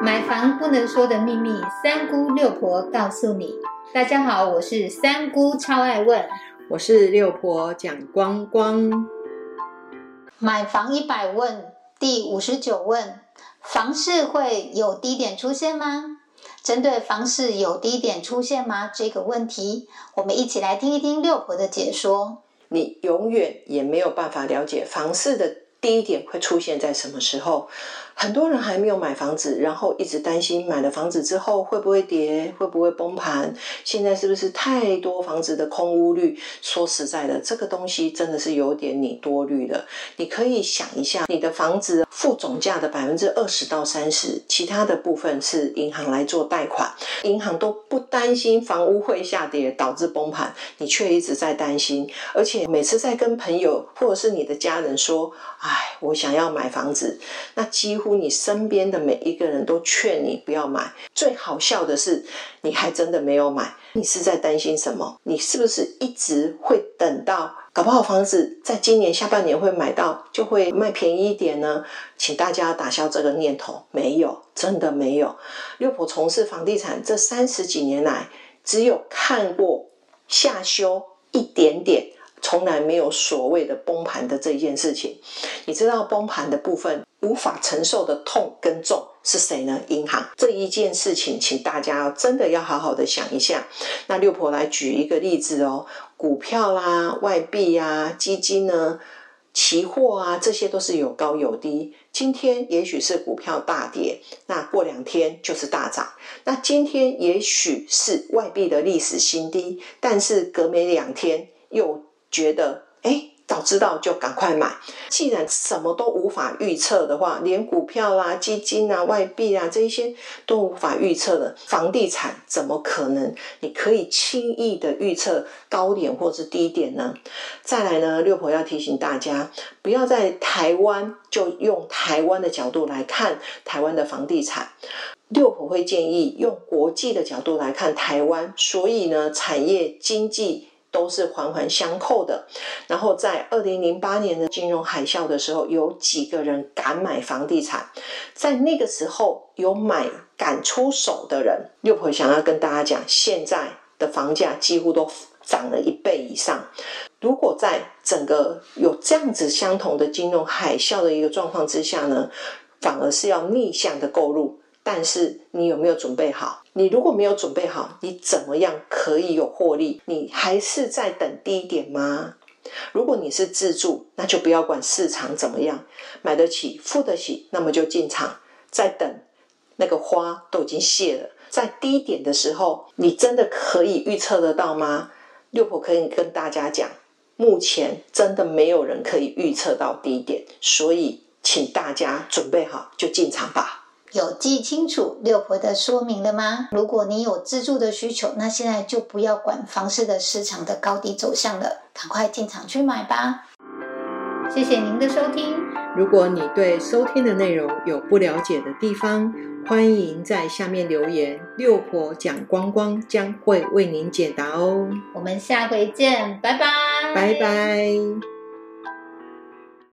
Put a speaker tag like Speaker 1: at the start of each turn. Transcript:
Speaker 1: 买房不能说的秘密，三姑六婆告诉你。大家好，我是三姑，超爱问。
Speaker 2: 我是六婆蒋光光。
Speaker 1: 买房一百问，第五十九问：房市会有低点出现吗？针对房市有低点出现吗这个问题，我们一起来听一听六婆的解说。
Speaker 2: 你永远也没有办法了解房市的第一点会出现在什么时候。很多人还没有买房子，然后一直担心买了房子之后会不会跌，会不会崩盘？现在是不是太多房子的空屋率？说实在的，这个东西真的是有点你多虑了。你可以想一下，你的房子负总价的百分之二十到三十，其他的部分是银行来做贷款，银行都不担心房屋会下跌导致崩盘，你却一直在担心，而且每次在跟朋友或者是你的家人说：“哎，我想要买房子”，那几乎。你身边的每一个人都劝你不要买，最好笑的是，你还真的没有买。你是在担心什么？你是不是一直会等到搞不好房子在今年下半年会买到，就会卖便宜一点呢？请大家打消这个念头，没有，真的没有。六婆从事房地产这三十几年来，只有看过下修一点点。从来没有所谓的崩盘的这一件事情，你知道崩盘的部分无法承受的痛跟重是谁呢？银行这一件事情，请大家真的要好好的想一下。那六婆来举一个例子哦，股票啦、外币呀、基金呢、期货啊，这些都是有高有低。今天也许是股票大跌，那过两天就是大涨。那今天也许是外币的历史新低，但是隔没两天又。觉得哎，早知道就赶快买。既然什么都无法预测的话，连股票啦、基金啊、外币啊这一些都无法预测的，房地产怎么可能你可以轻易的预测高点或是低点呢？再来呢，六婆要提醒大家，不要在台湾就用台湾的角度来看台湾的房地产。六婆会建议用国际的角度来看台湾，所以呢，产业经济。都是环环相扣的。然后在二零零八年的金融海啸的时候，有几个人敢买房地产？在那个时候有买敢出手的人。六婆想要跟大家讲，现在的房价几乎都涨了一倍以上。如果在整个有这样子相同的金融海啸的一个状况之下呢，反而是要逆向的购入。但是你有没有准备好？你如果没有准备好，你怎么样可以有获利？你还是在等低点吗？如果你是自住，那就不要管市场怎么样，买得起、付得起，那么就进场，在等那个花都已经谢了。在低点的时候，你真的可以预测得到吗？六婆可以跟大家讲，目前真的没有人可以预测到低点，所以请大家准备好就进场吧。
Speaker 1: 有记清楚六婆的说明了吗？如果你有自住的需求，那现在就不要管房市的市场的高低走向了，赶快进场去买吧。谢谢您的收听。
Speaker 2: 如果你对收听的内容有不了解的地方，欢迎在下面留言，六婆讲光光将会为您解答哦。
Speaker 1: 我们下回见，拜拜，
Speaker 2: 拜拜。